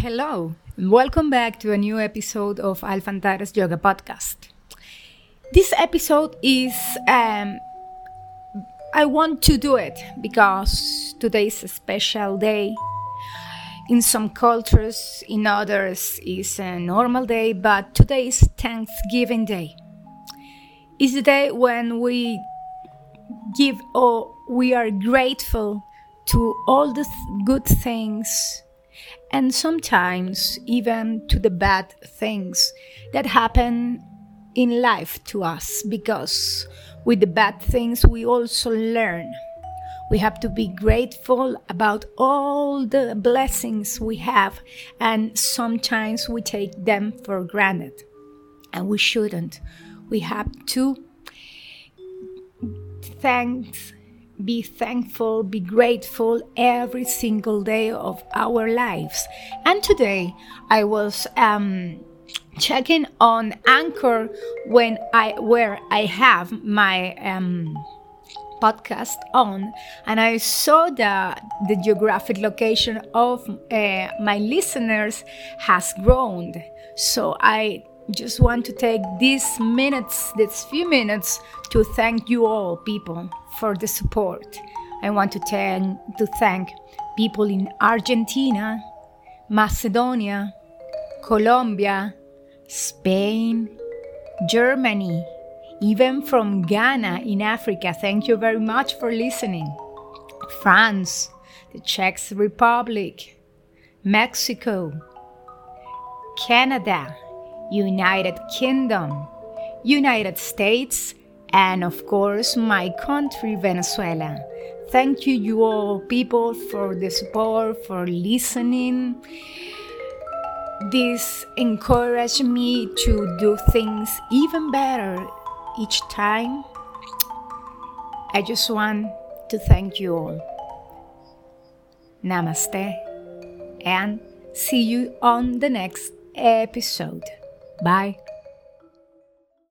Hello, and welcome back to a new episode of Alfantares Yoga Podcast. This episode is, um, I want to do it because today is a special day. In some cultures, in others, is a normal day, but today is Thanksgiving Day. It's the day when we give or we are grateful to all the th- good things and sometimes even to the bad things that happen in life to us because with the bad things we also learn. We have to be grateful about all the blessings we have, and sometimes we take them for granted, and we shouldn't. We have to thank be thankful, be grateful every single day of our lives. And today I was um, checking on Anchor when I where I have my um, podcast on, and I saw that the geographic location of uh, my listeners has grown. So I just want to take these minutes, these few minutes, to thank you all, people, for the support. I want to thank to thank people in Argentina, Macedonia, Colombia, Spain, Germany, even from Ghana in Africa. Thank you very much for listening. France, the Czech Republic, Mexico, Canada, United Kingdom, United States, and of course my country, Venezuela. Thank you, you all people, for the support, for listening. This encouraged me to do things even better each time. I just want to thank you all. Namaste and see you on the next episode. Bye.